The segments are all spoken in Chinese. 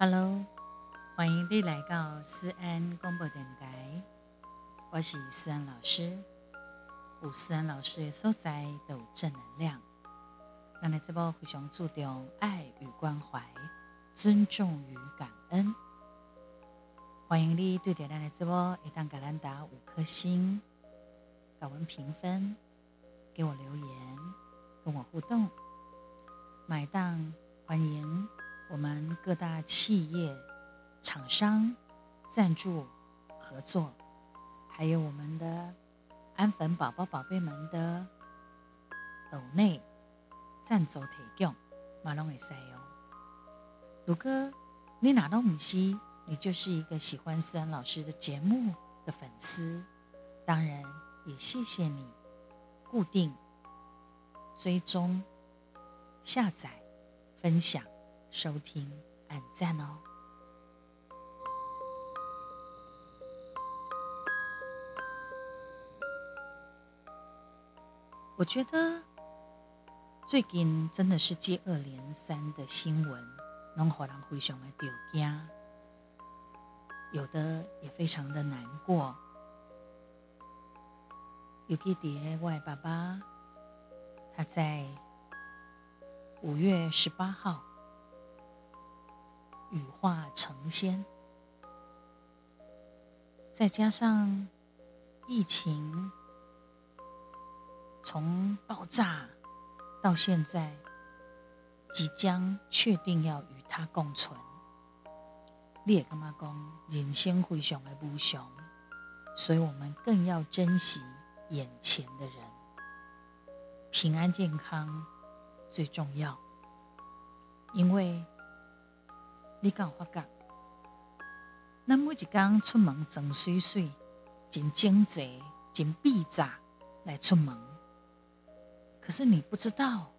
Hello，欢迎你来到思安广播电台，我是思安老师。有思安老师的所在都有正能量。咱的这波非常注重爱与关怀、尊重与感恩。欢迎你对点咱的这波一旦给咱打五颗星，给我们评分，给我留言，跟我互动。买档欢迎。我们各大企业、厂商赞助合作，还有我们的安粉宝宝、宝贝们的抖内赞助提供，马龙会塞哦。如果你哪都唔西，你就是一个喜欢思安老师的节目的粉丝，当然也谢谢你固定追踪、下载、分享。收听，按赞哦！我觉得最近真的是接二连三的新闻，让人非常的丢惊，有的也非常的难过。尤其爹外爸爸，他在五月十八号。羽化成仙，再加上疫情从爆炸到现在，即将确定要与它共存，你也干嘛讲人生非常的无常，所以我们更要珍惜眼前的人，平安健康最重要，因为。你敢有发觉？咱每一天出门真水水、真整齐、真闭杂来出门，可是你不知道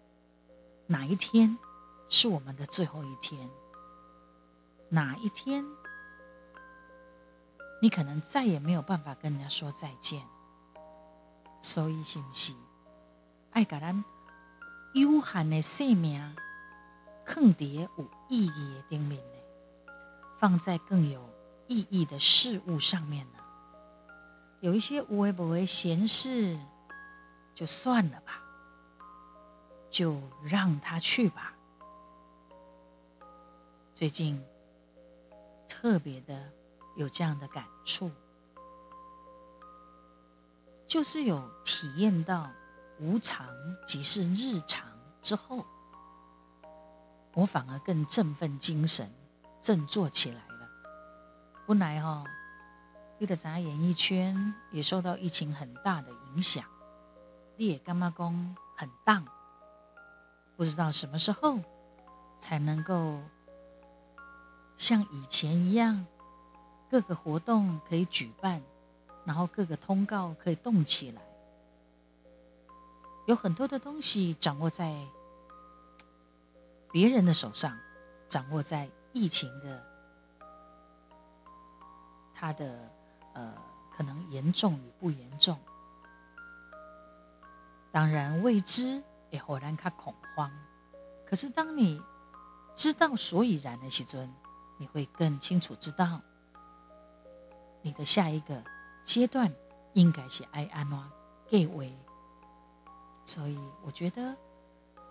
哪一天是我们的最后一天，哪一天你可能再也没有办法跟人家说再见。所以，是不是爱甲咱有限的生命？更迭有意义的顶面呢，放在更有意义的事物上面呢。有一些无为不为闲事，就算了吧，就让他去吧。最近特别的有这样的感触，就是有体验到无常即是日常之后。我反而更振奋精神，振作起来了。本来哈，你的咱演艺圈也受到疫情很大的影响，你也干妈工很荡，不知道什么时候才能够像以前一样，各个活动可以举办，然后各个通告可以动起来，有很多的东西掌握在。别人的手上，掌握在疫情的它的呃可能严重与不严重，当然未知也忽然卡恐慌。可是当你知道所以然的时尊，你会更清楚知道你的下一个阶段应该是爱安怎各位。所以我觉得。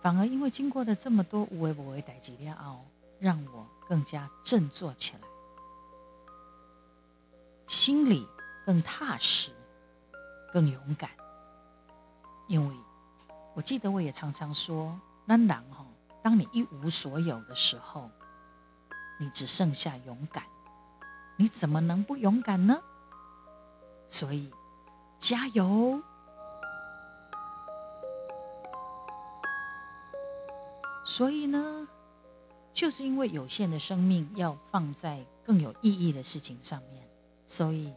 反而因为经过了这么多无为不为代际了后，让我更加振作起来，心里更踏实，更勇敢。因为我记得我也常常说，那然哈，当你一无所有的时候，你只剩下勇敢，你怎么能不勇敢呢？所以，加油！所以呢，就是因为有限的生命要放在更有意义的事情上面，所以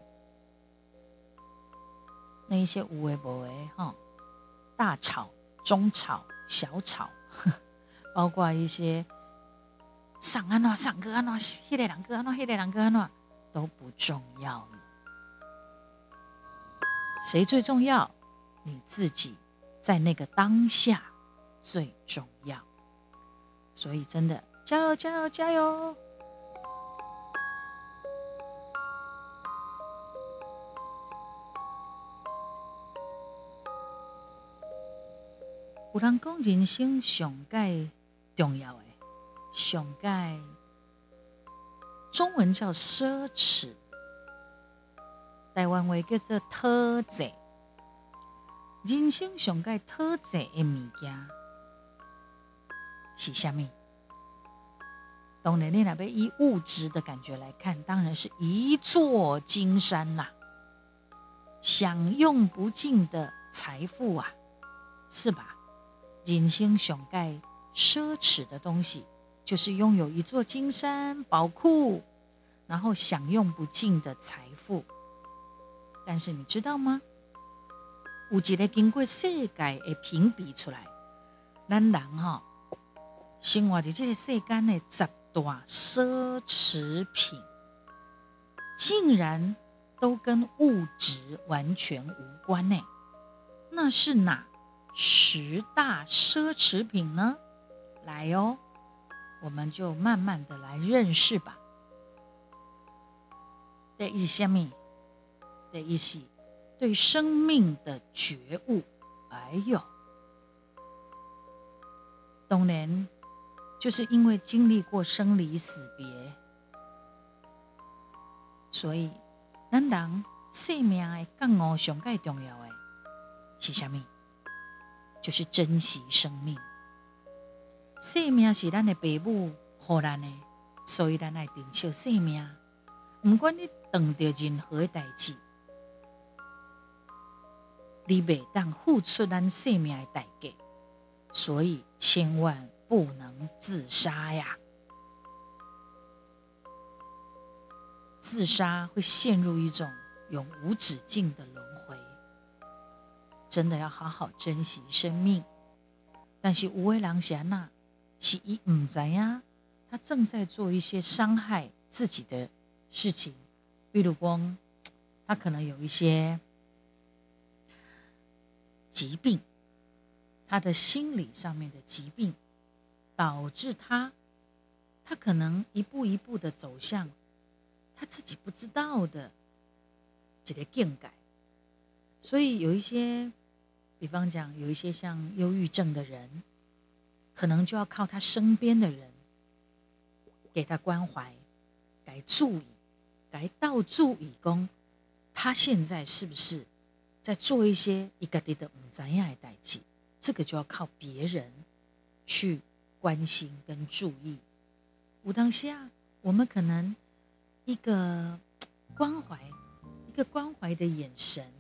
那一些无为不为哈，大吵、中吵、小吵，包括一些上安诺、上个安诺、黑的两个安诺、黑的两个安诺都不重要了。谁最重要？你自己在那个当下最重要。所以，真的加油加油加油！有人讲人生上盖重要的，上盖中文叫奢侈，台湾话叫做特制。人生上盖特制的物件。是虾米？当然，你那边以物质的感觉来看，当然是一座金山啦，享用不尽的财富啊，是吧？人生上界奢侈的东西。就是拥有一座金山宝库，然后享用不尽的财富。但是你知道吗？有一个经过世界的评比出来，咱人哈生活在这个世间的十大奢侈品，竟然都跟物质完全无关呢？那是哪十大奢侈品呢？来哦！我们就慢慢的来认识吧。第一下面，第一是对生命的觉悟。哎呦，当然就是因为经历过生离死别，所以咱人生命的更哦上盖重要的，是啥咪？就是珍惜生命。生命是咱的父母予咱的，所以咱爱珍惜生命。不管你遇到任何的代志，你袂当付出咱生命的代价，所以千万不能自杀呀！自杀会陷入一种永无止境的轮回。真的要好好珍惜生命。但是无为郎贤呐。是一唔知呀，他正在做一些伤害自己的事情，比如光，他可能有一些疾病，他的心理上面的疾病，导致他，他可能一步一步的走向他自己不知道的这个境界，所以有一些，比方讲有一些像忧郁症的人。可能就要靠他身边的人给他关怀，来注意，来到注意工，他现在是不是在做一些一个地的唔怎样的代际？这个就要靠别人去关心跟注意。武当下，我们可能一个关怀，一个关怀的眼神，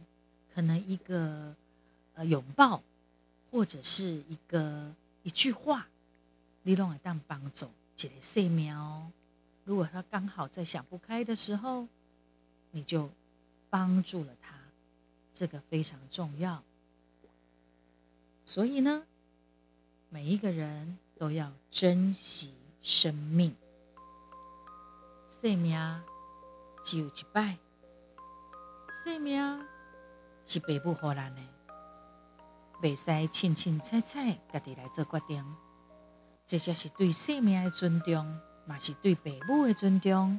可能一个呃拥抱，或者是一个。一句话，你拢会当帮助一个生命哦。如果他刚好在想不开的时候，你就帮助了他，这个非常重要。所以呢，每一个人都要珍惜生命。生命只有一摆，生命是爸母给咱的。袂使清清彩彩，家己来做决定。这才是对生命的尊重，嘛是对父母的尊重，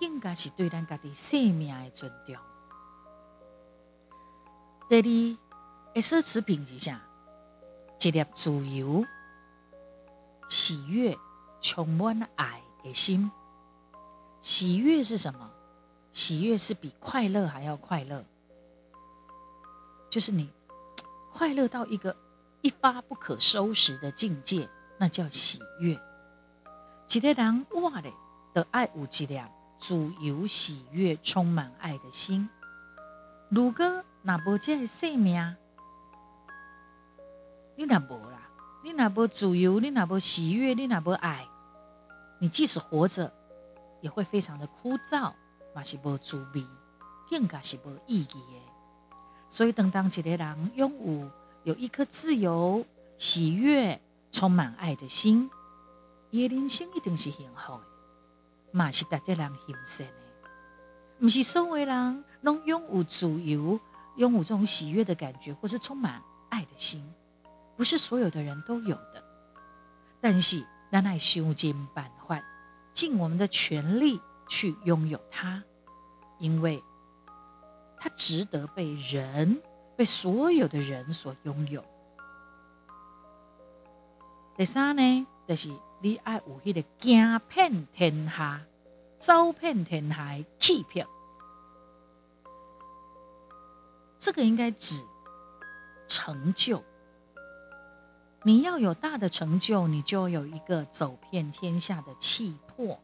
更加是对咱家己生命的尊重。第二，奢侈品是啥？一粒自由、喜悦、充满爱的心。喜悦是什么？喜悦是比快乐还要快乐，就是你。快乐到一个一发不可收拾的境界，那叫喜悦。一个人哇嘞的爱无极量，自由喜悦，充满爱的心。如果那无这个生命，你那无啦，你那无自由，你那无喜悦，你那无爱，你即使活着，也会非常的枯燥，嘛是无滋味，更加是无意义的。所以，当当一个人拥有有一颗自由、喜悦、充满爱的心，伊的人生一定是幸福的，嘛是值得人欣赏的。不是所有人拢拥有自由、拥有这种喜悦的感觉，或是充满爱的心，不是所有的人都有的。但是，咱爱修尽办法，尽我们的全力去拥有它，因为。它值得被人、被所有的人所拥有。第三呢，就是你爱有迄个惊骗天下、走遍天下的气魄。这个应该指成就。你要有大的成就，你就有一个走遍天下的气魄。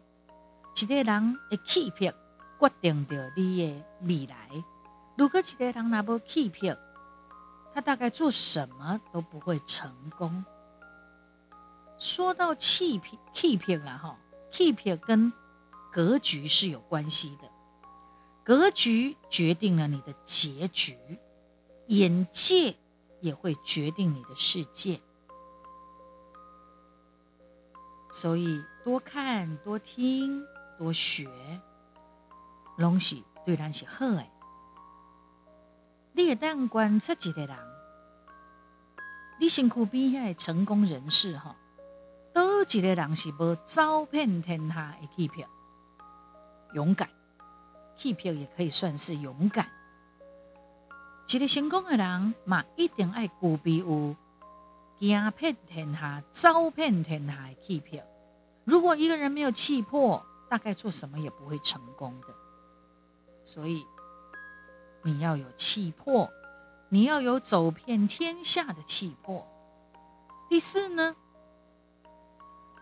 一个人的气魄决定着你的未来。如果一个人拿不气魄，他大概做什么都不会成功。说到气魄，气魄了哈，气魄跟格局是有关系的。格局决定了你的结局，眼界也会决定你的世界。所以多看、多听、多学，拢是对咱是好诶。你会当观察一个人，你身躯边遐成功人士哈，倒一个人是无走遍天下的气魄，勇敢，气魄也可以算是勇敢。一个成功的人嘛，一定爱具备有。行遍天下，走遍天下的气魄。如果一个人没有气魄，大概做什么也不会成功的。所以你要有气魄，你要有走遍天下的气魄。第四呢，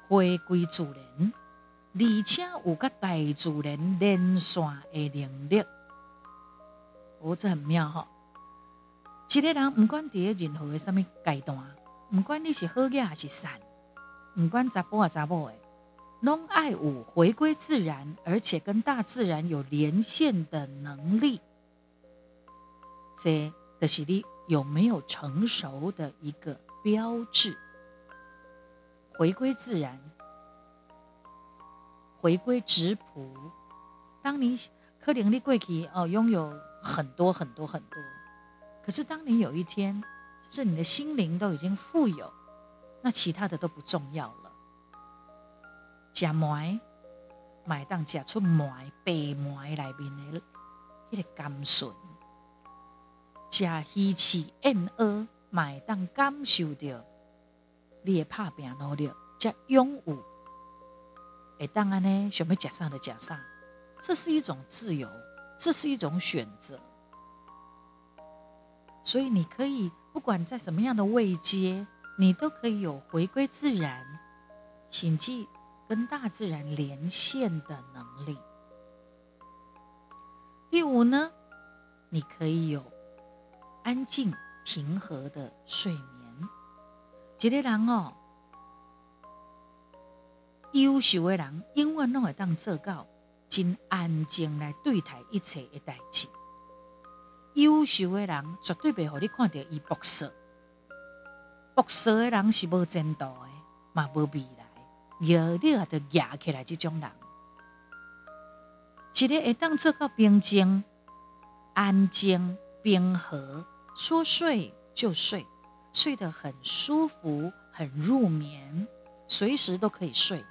回归主人，而且有个大自然连线的能力。哦，这很妙哈！一个人不管在任何的什么阶段。不管你是好嘢还是善，不管查甫啊查某诶，拢爱有回归自然，而且跟大自然有连线的能力。这就是你有没有成熟的一个标志。回归自然，回归质朴。当你可能你过去哦拥有很多很多很多，可是当你有一天。是你的心灵都已经富有，那其他的都不重要了。食糜，买当食出糜白糜内面的迄个甘醇；食鱼翅燕鹅，买当感受到你的拍拼努力，加勇武。会当安呢，想要食啥就食啥，这是一种自由，这是一种选择。所以你可以。不管在什么样的位阶，你都可以有回归自然、请记跟大自然连线的能力。第五呢，你可以有安静平和的睡眠。一个人哦，优秀的人永远拢会当做到真安静来对待一切的代志。优秀的人绝对袂互你看到伊博色，博色的人是无前途的，嘛无未来。要你也得压起来，这种人，一个会当做到平静、安静、平和，说睡就睡，睡得很舒服、很入眠，随时都可以睡，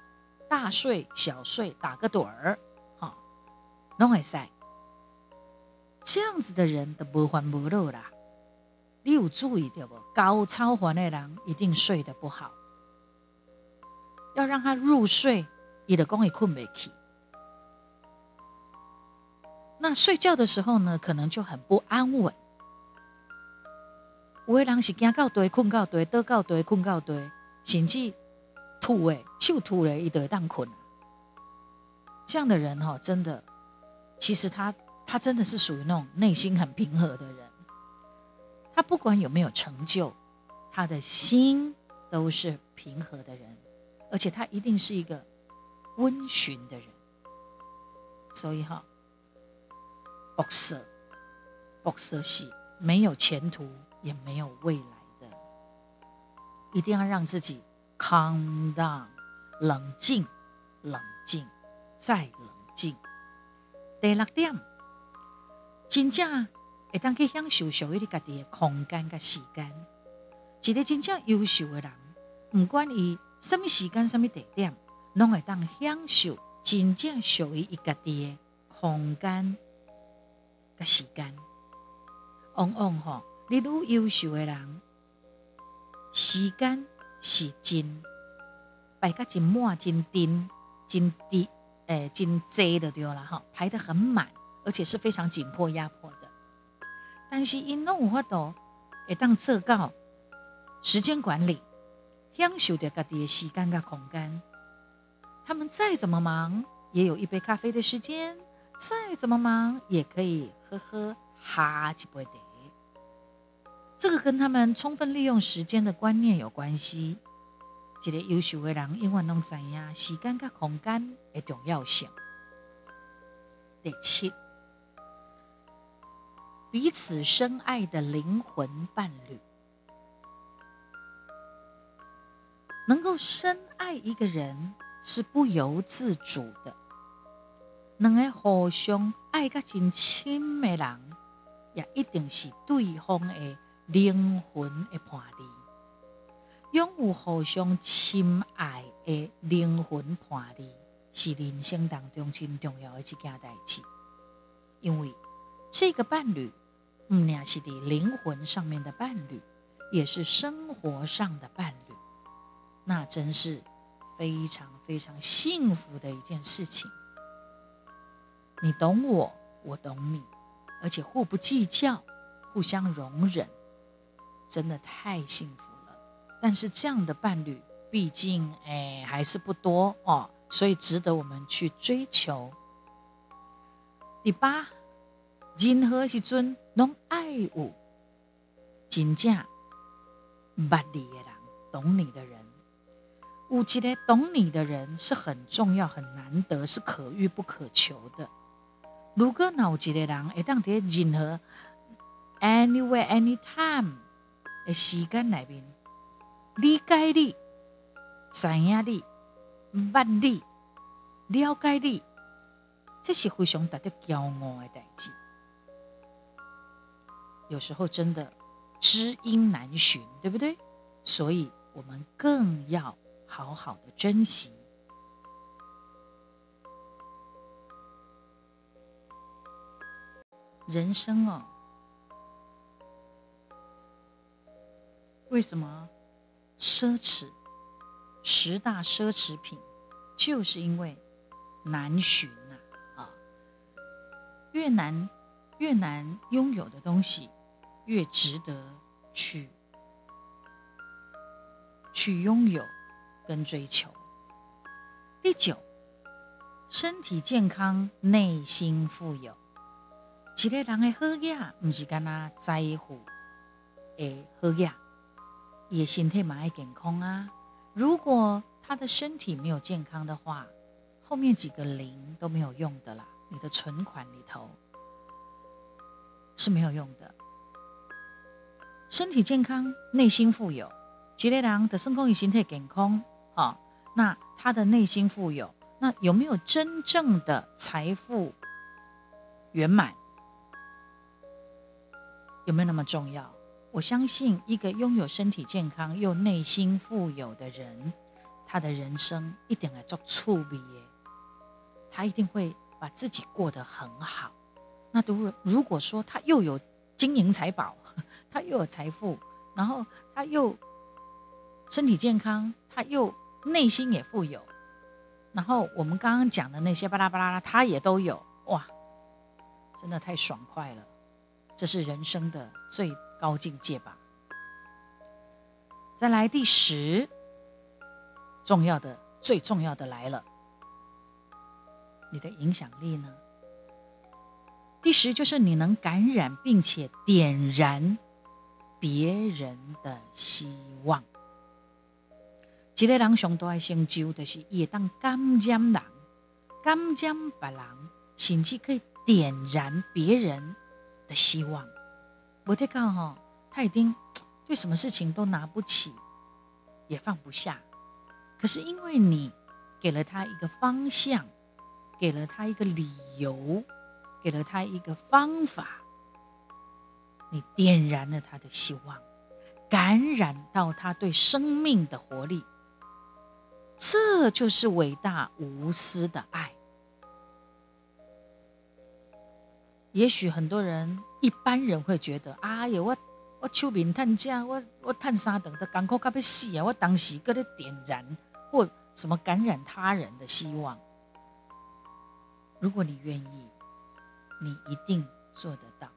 大睡小睡，打个盹儿，哈，拢会使。这样子的人都无烦无恼啦，你有注意到不？高超凡的人一定睡得不好，要让他入睡，你的讲会困不起。那睡觉的时候呢，可能就很不安稳。有的人是惊到堆，困到堆，倒到堆，困到堆，甚至吐诶，就吐咧，伊得当困。这样的人哈，真的，其实他。他真的是属于那种内心很平和的人，他不管有没有成就，他的心都是平和的人，而且他一定是一个温驯的人。所以哈，博色，博色系没有前途也没有未来的，一定要让自己 calm down，冷静，冷静，再冷静。第六点。真正会当去享受属于你家己的空间甲时间。一个真正优秀的人，不管伊什么时间、什么地点，拢会当享受真正属于伊家己的空间甲时间。往往吼，你愈优秀的人，时间是真摆个真满、真丁、真低，诶，真贼的对了哈，排得很满，而且是非常紧迫、压迫的。但是因弄有法度会当做到时间管理，享受着家己的时间跟空间。他们再怎么忙，也有一杯咖啡的时间；再怎么忙，也可以喝喝哈几杯的。这个跟他们充分利用时间的观念有关系。一个优秀的人永远拢知影时间跟空间的重要性。第七。彼此深爱的灵魂伴侣，能够深爱一个人是不由自主的。两个互相爱个真亲的人，也一定是对方的灵魂的伴侣。拥有互相亲爱的灵魂伴侣，是人生当中真重要的一件代志，因为这个伴侣。嗯，那是的灵魂上面的伴侣，也是生活上的伴侣，那真是非常非常幸福的一件事情。你懂我，我懂你，而且互不计较，互相容忍，真的太幸福了。但是这样的伴侣，毕竟哎还是不多哦，所以值得我们去追求。第八。任何时阵拢爱有真正捌你的人，懂你的人。有一个懂你的人是很重要、很难得，是可遇不可求的。如果有一个人会当在任何 anywhere anytime 的时间内面理解你、知影你、捌你、了解你，这是非常值得骄傲的代志。有时候真的知音难寻，对不对？所以我们更要好好的珍惜人生哦。为什么奢侈？十大奢侈品，就是因为难寻呐啊！越难越难拥有的东西。越值得去去拥有跟追求。第九，身体健康，内心富有。一个人的好呀，不是干那在乎诶好呀，也身体蛮爱健康啊。如果他的身体没有健康的话，后面几个零都没有用的啦。你的存款里头是没有用的。身体健康，内心富有。吉列郎的身空与形态健康，哈，那他的内心富有，那有没有真正的财富圆满？有没有那么重要？我相信，一个拥有身体健康又内心富有的人，他的人生一定会做处理耶，他一定会把自己过得很好。那如如果说他又有金银财宝，他又有财富，然后他又身体健康，他又内心也富有，然后我们刚刚讲的那些巴拉巴拉，他也都有，哇，真的太爽快了，这是人生的最高境界吧。再来第十，重要的、最重要的来了，你的影响力呢？第十就是你能感染并且点燃。别人的希望，一个人上大的成就，就是伊会当感染人，感染别人，甚至可以点燃别人的希望。我在看哈，他已经对什么事情都拿不起，也放不下。可是因为你给了他一个方向，给了他一个理由，给了他一个方法。你点燃了他的希望，感染到他对生命的活力，这就是伟大无私的爱。也许很多人、一般人会觉得：“哎呀，我我手面探家，我我探三等的港口卡要死啊！”我当时搁咧点燃或什么感染他人的希望。如果你愿意，你一定做得到，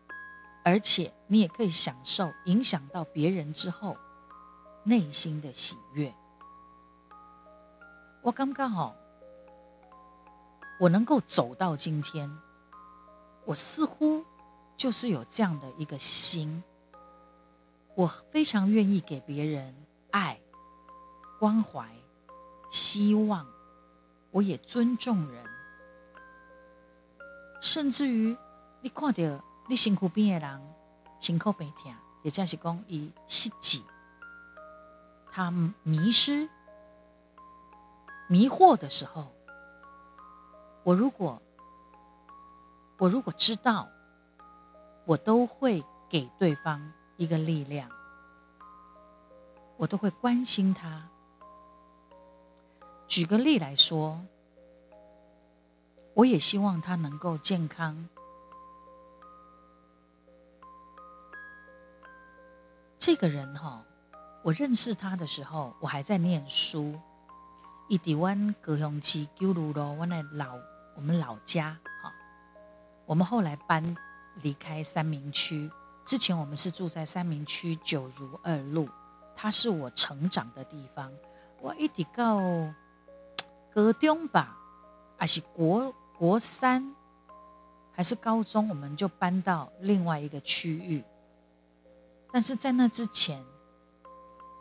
而且你也可以享受影响到别人之后内心的喜悦。我刚刚好，我能够走到今天，我似乎就是有这样的一个心，我非常愿意给别人爱、关怀、希望，我也尊重人。甚至于，你看到你辛苦边的人辛苦白听，也就是讲伊失志，他迷失、迷惑的时候，我如果我如果知道，我都会给对方一个力量，我都会关心他。举个例来说。我也希望他能够健康。这个人哈，我认识他的时候，我还在念书。一迪湾高雄市九如路，我那老我们老家哈。我们后来搬离开三明区，之前我们是住在三明区九如二路，他是我成长的地方。我一直到高中吧，还是国。国三还是高中，我们就搬到另外一个区域。但是在那之前，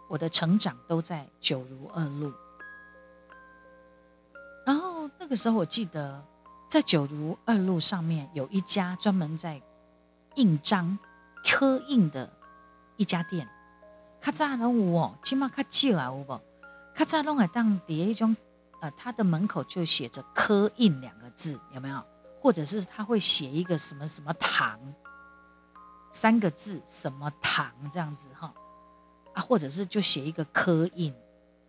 我的成长都在九如二路。然后那个时候，我记得在九如二路上面有一家专门在印章、刻印的一家店。卡扎拢有哦，起码卡少啊有无？卡扎拢会当第一种。呃，他的门口就写着“刻印”两个字，有没有？或者是他会写一个什么什么堂三个字，什么堂这样子哈？啊，或者是就写一个刻印，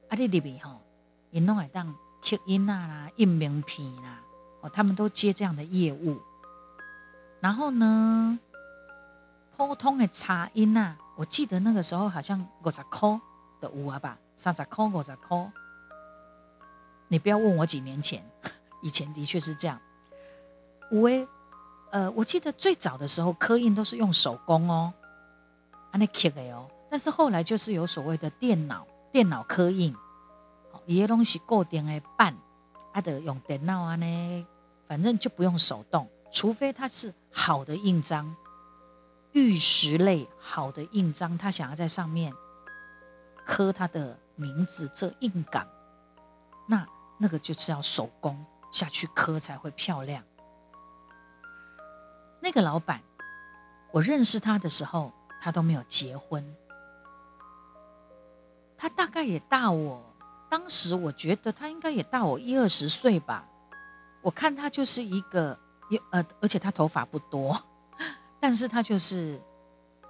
啊，你里边哈，也弄来当刻印啊啦，印名片啦，哦，他们都接这样的业务。然后呢，普通的茶印啊，我记得那个时候好像五十块的有啊吧，三十块、五十块。你不要问我几年前，以前的确是这样。五 A，呃，我记得最早的时候刻印都是用手工哦，啊那刻的哦。但是后来就是有所谓的电脑电脑刻印，一些东西固定的办，啊得用电脑啊呢，反正就不用手动，除非它是好的印章，玉石类好的印章，他想要在上面刻他的名字这印岗，那。个就是要手工下去刻才会漂亮。那个老板，我认识他的时候，他都没有结婚。他大概也大我，当时我觉得他应该也大我一二十岁吧。我看他就是一个，呃，而且他头发不多，但是他就是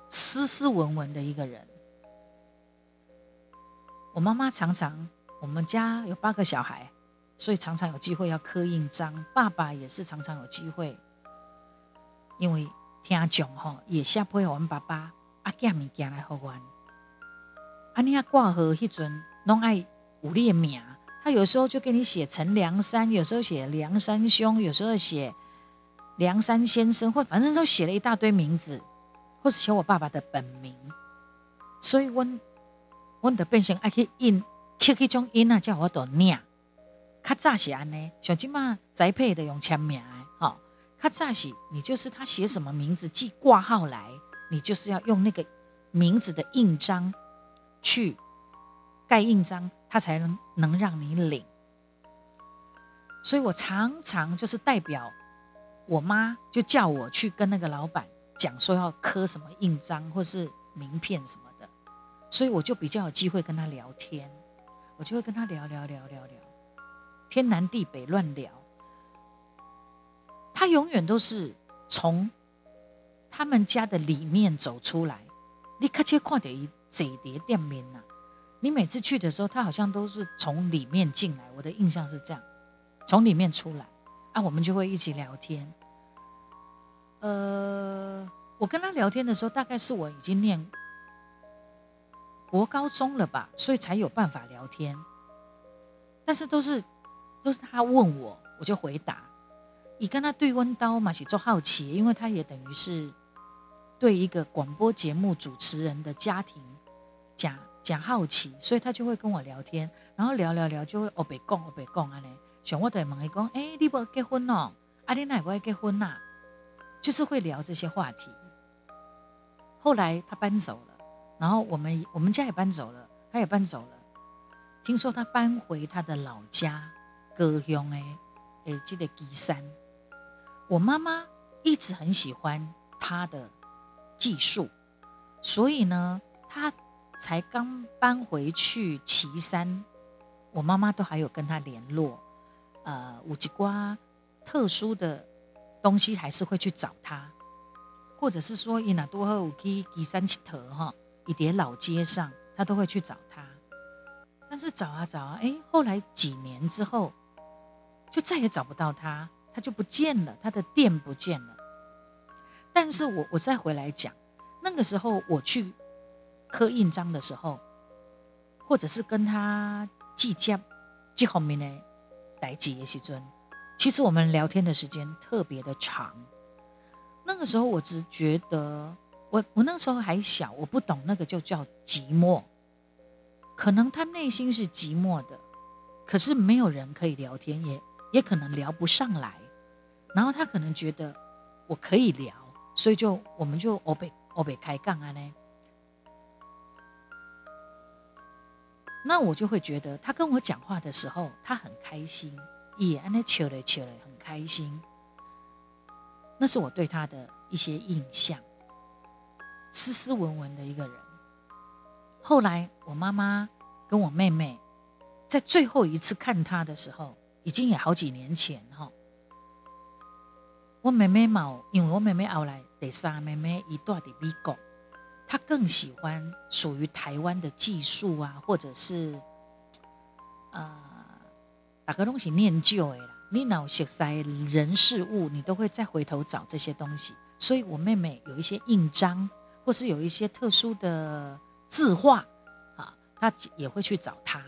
斯斯文文的一个人。我妈妈常常，我们家有八个小孩。所以常常有机会要刻印章，爸爸也是常常有机会，因为听讲吼，也下配我们爸爸啊寄物件来给我。啊，你啊挂号迄阵拢爱有列名，他有时候就给你写陈梁山，有时候写梁山兄，有时候写梁山先生，或反正都写了一大堆名字，或是写我爸爸的本名。所以，我我的变成爱去印，刻迄种印啊，叫我都念。较早是安尼，小金嘛栽培的用签名，哦。较早是，你就是他写什么名字寄挂号来，你就是要用那个名字的印章去盖印章，他才能能让你领。所以我常常就是代表我妈，就叫我去跟那个老板讲说要刻什么印章或是名片什么的，所以我就比较有机会跟他聊天，我就会跟他聊聊聊聊聊。天南地北乱聊，他永远都是从他们家的里面走出来。你看切看到一整叠店面呐，你每次去的时候，他好像都是从里面进来。我的印象是这样，从里面出来啊，我们就会一起聊天。呃，我跟他聊天的时候，大概是我已经念国高中了吧，所以才有办法聊天。但是都是都是他问我，我就回答。你跟他对温刀嘛，是做好奇，因为他也等于是对一个广播节目主持人的家庭讲讲好奇，所以他就会跟我聊天，然后聊聊聊就会哦别讲哦别讲啊嘞，想我得问伊讲，哎，你不结婚哦？阿你哪不会结婚呐？就是会聊这些话题。后来他搬走了，然后我们我们家也搬走了，他也搬走了。听说他搬回他的老家高雄诶，诶，这个基山。我妈妈一直很喜欢他的技术，所以呢，他才刚搬回去岐山，我妈妈都还有跟他联络。呃，五吉瓜特殊的东西还是会去找他。或者是说，伊那多和五 K 吉三七头哈，一叠老街上，他都会去找他。但是找啊找啊，哎，后来几年之后，就再也找不到他，他就不见了，他的店不见了。但是我我再回来讲，那个时候我去刻印章的时候，或者是跟他计较记后面的代志的时尊，其实我们聊天的时间特别的长。那个时候我只觉得，我我那时候还小，我不懂那个就叫寂寞。可能他内心是寂寞的，可是没有人可以聊天，也也可能聊不上来。然后他可能觉得我可以聊，所以就我们就欧北欧北开杠啊呢。那我就会觉得他跟我讲话的时候，他很开心，也安那笑嘞笑嘞，很开心。那是我对他的一些印象，斯斯文文的一个人。后来我妈妈跟我妹妹在最后一次看他的时候，已经也好几年前哈。我妹妹嘛，因为我妹妹后来第三妹妹一段的美国，她更喜欢属于台湾的技术啊，或者是呃，大个东西念旧的。你脑写塞人事物，你都会再回头找这些东西。所以我妹妹有一些印章，或是有一些特殊的字画，啊，她也会去找他。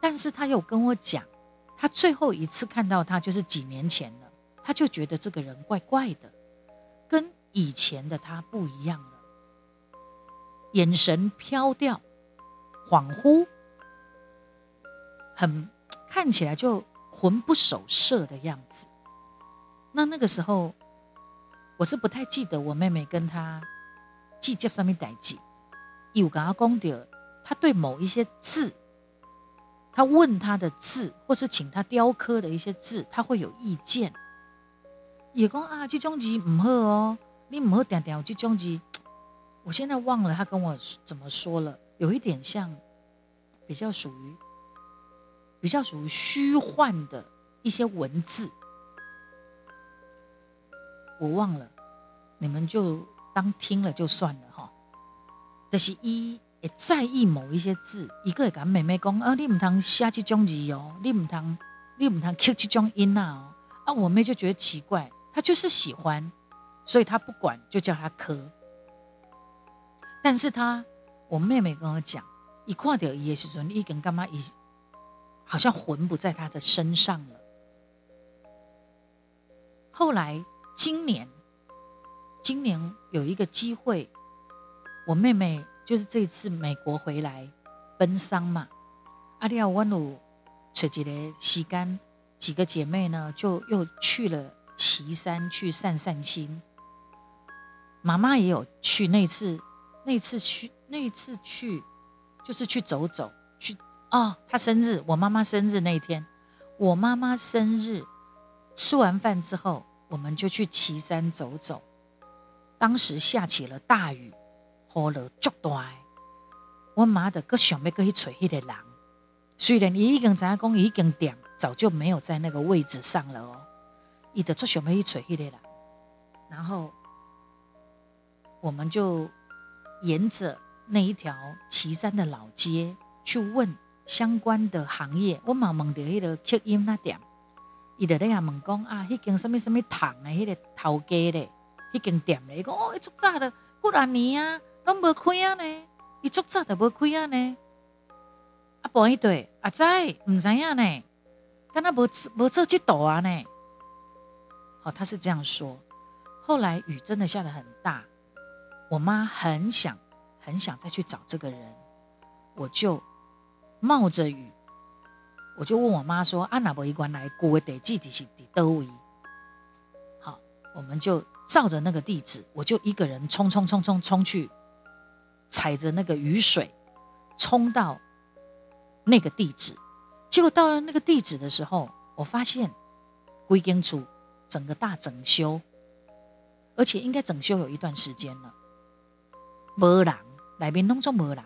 但是他又跟我讲，他最后一次看到他就是几年前了，他就觉得这个人怪怪的，跟以前的他不一样了，眼神飘掉，恍惚，很。看起来就魂不守舍的样子。那那个时候，我是不太记得我妹妹跟他计较上面代记。有跟他讲的，他对某一些字，他问他的字，或是请他雕刻的一些字，他会有意见。也讲啊，这种字唔好哦，你唔好点点这种字。我现在忘了他跟我怎么说了，有一点像，比较属于。比较属于虚幻的一些文字，我忘了，你们就当听了就算了哈。但是一也在意某一些字，一个也敢妹妹讲，啊，你唔通写这种字哦，你唔通，你唔通刻这种音呐哦。啊，我妹就觉得奇怪，她就是喜欢，所以她不管就叫她刻。但是她，我妹妹跟我讲，一看到伊的时阵，伊跟干嘛伊。好像魂不在他的身上了。后来今年，今年有一个机会，我妹妹就是这次美国回来奔丧嘛，阿利亚温鲁扯几个时间，几个姐妹呢就又去了岐山去散散心。妈妈也有去，那次那次去那次去就是去走走去。哦，她生日，我妈妈生日那一天，我妈妈生日，吃完饭之后，我们就去岐山走走。当时下起了大雨，雨了足大。我妈的，搁想要搁去找迄个人，虽然伊已经知影讲已经点，早就没有在那个位置上了哦。伊的足想要去找迄个人，然后我们就沿着那一条岐山的老街去问。相关的行业，我嘛问到迄个吸音那点，伊就咧遐问讲啊，迄间什么什么糖的迄个头家咧，迄间店咧，伊讲哦，伊出早的几啊年啊，拢无开啊呢，伊做早都无开啊呢，啊啊，不一对，阿仔唔知影呢，跟他无无做这朵啊呢。好，他是这样说。后来雨真的下得很大，我妈很想很想再去找这个人，我就冒着雨，我就问我妈说：“啊，那无一关来过的地址是伫倒位？”好，我们就照着那个地址，我就一个人冲冲冲冲冲去，踩着那个雨水冲到那个地址。结果到了那个地址的时候，我发现归根处整个大整修。而且应该整修有一段时间了，没人，来宾弄作没人，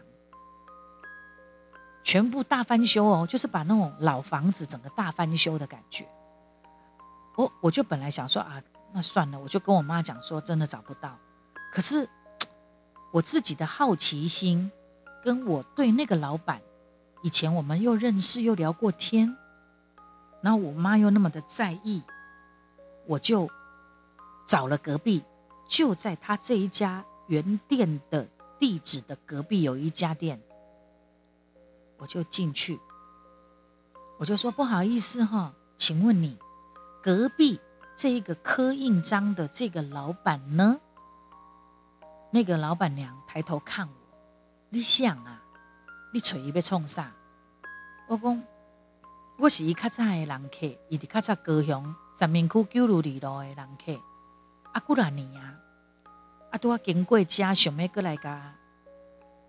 全部大翻修哦，就是把那种老房子整个大翻修的感觉。我我就本来想说啊，那算了，我就跟我妈讲说，真的找不到。可是我自己的好奇心，跟我对那个老板，以前我们又认识又聊过天，然后我妈又那么的在意，我就。找了隔壁，就在他这一家原店的地址的隔壁有一家店，我就进去，我就说不好意思哈，请问你隔壁这一个刻印章的这个老板呢？那个老板娘抬头看我，你想啊，你找伊要创啥？我讲我是伊较早的人客，伊伫较早高雄三明区九如二路的人客。啊，古兰尼啊，啊，拄啊经过遮，想要过来甲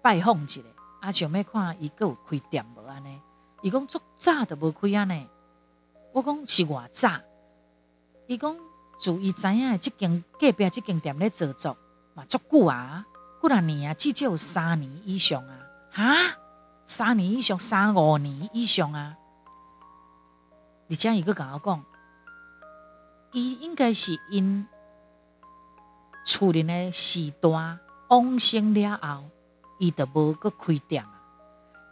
拜访一下，啊，想要看伊个有开店无安尼？伊讲足早都无开安尼。我讲是偌早？伊讲自伊知影即间隔壁即间店咧做作嘛足久啊，几若年啊，至少有三年以上啊，哈，三年以上，三五年以上啊。而且伊个甲我讲，伊应该是因。厝里的时段往生了后，伊就无搁开店啊。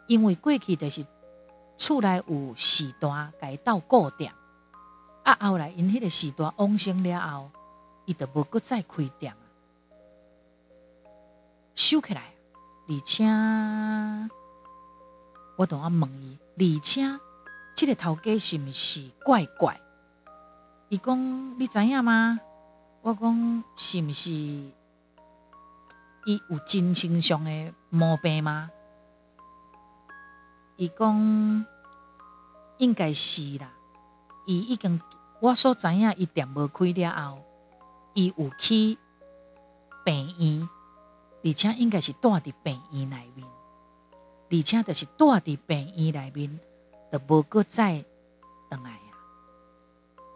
因为过去就是厝内有时段改到固店，啊后来因迄个时段往生了后，伊就无搁再开店。收起来，而且我同我问伊，而且这个头家是毋是怪怪？伊讲你知影吗？我讲是毋是伊有精神上的毛病吗？伊讲应该是啦。伊已经我所知影，伊店无开了后，伊有去病院，而且应该是住伫病院内面，而且就是住伫病院内面，都无搁再倒来呀。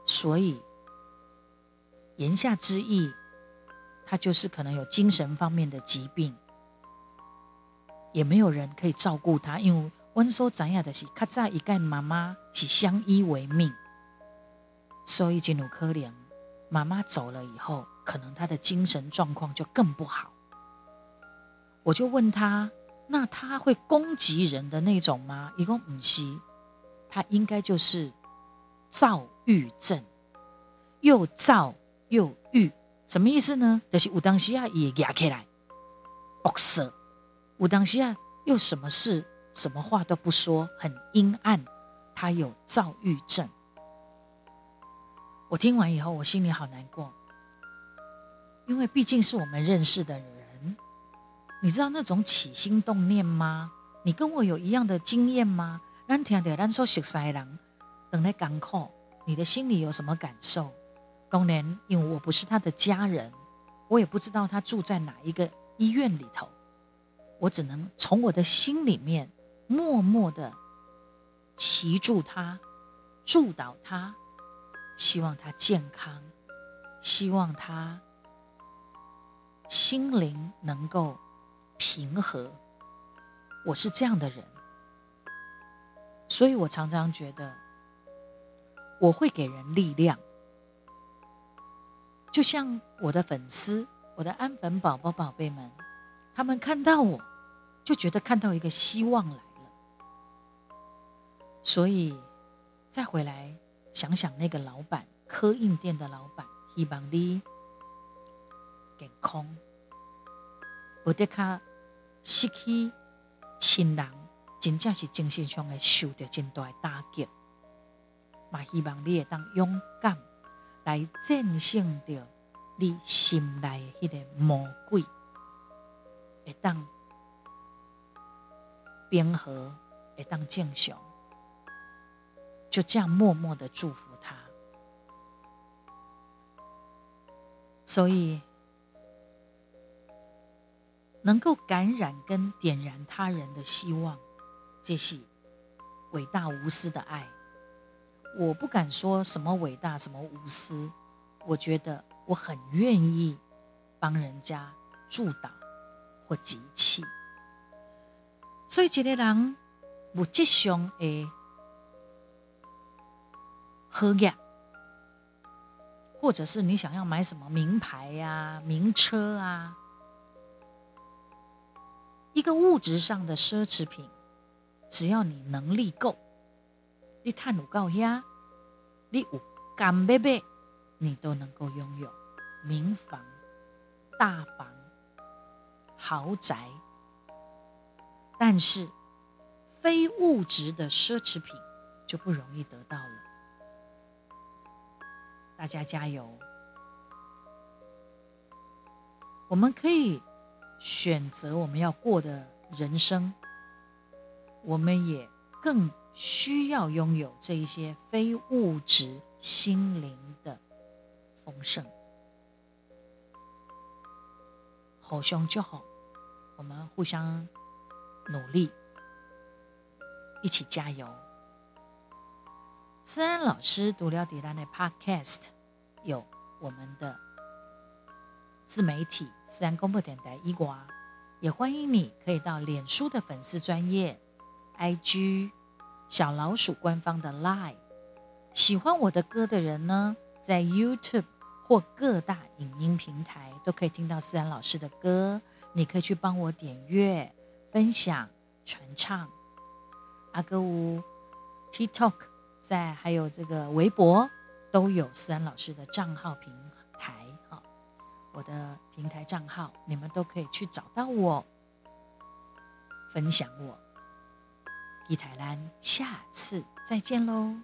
所以。言下之意，他就是可能有精神方面的疾病，也没有人可以照顾他。因为温说怎样的是，卡在一盖妈妈是相依为命，所以进入可怜。妈妈走了以后，可能他的精神状况就更不好。我就问他，那他会攻击人的那种吗？一共五息，他应该就是躁郁症，又躁。又郁，什么意思呢？就是有当时啊，也压起来，恶色；有当时啊，又什么事、什么话都不说，很阴暗。他有躁郁症。我听完以后，我心里好难过，因为毕竟是我们认识的人。你知道那种起心动念吗？你跟我有一样的经验吗？咱听到咱说熟悉人等来港口，你的心里有什么感受？当然，因为我不是他的家人，我也不知道他住在哪一个医院里头，我只能从我的心里面默默的祈祝他，祝祷他，希望他健康，希望他心灵能够平和。我是这样的人，所以我常常觉得我会给人力量。就像我的粉丝，我的安粉宝宝宝贝们，他们看到我，就觉得看到一个希望来了。所以再回来想想那个老板，刻印店的老板，希望你健康，我得卡失去亲人真正是精神上会受到真大的打击。嘛，希望你会当勇敢来战胜着你心内的迄个魔鬼，会当平和，会当正常，就这样默默的祝福他。所以，能够感染跟点燃他人的希望，这是伟大无私的爱。我不敢说什么伟大，什么无私，我觉得我很愿意帮人家助导或集气。所以，一个人物质上的好业。或者是你想要买什么名牌呀、名车啊，一个物质上的奢侈品，只要你能力够，你探有够呀，你有干贝贝，你都能够拥有民房、大房、豪宅。但是非物质的奢侈品就不容易得到了。大家加油！我们可以选择我们要过的人生，我们也更需要拥有这一些非物质心灵的丰盛。好兄就好，我们互相努力，一起加油。思安老师读了迪兰的 Podcast，有我们的自媒体自然公布电台伊瓜，也欢迎你可以到脸书的粉丝专业、IG 小老鼠官方的 Live。喜欢我的歌的人呢，在 YouTube 或各大影音平台都可以听到思安老师的歌，你可以去帮我点阅、分享、传唱。阿哥屋 TikTok。在还有这个微博都有思安老师的账号平，我的平台账号你们都可以去找到我，分享我。一台兰，下次再见喽。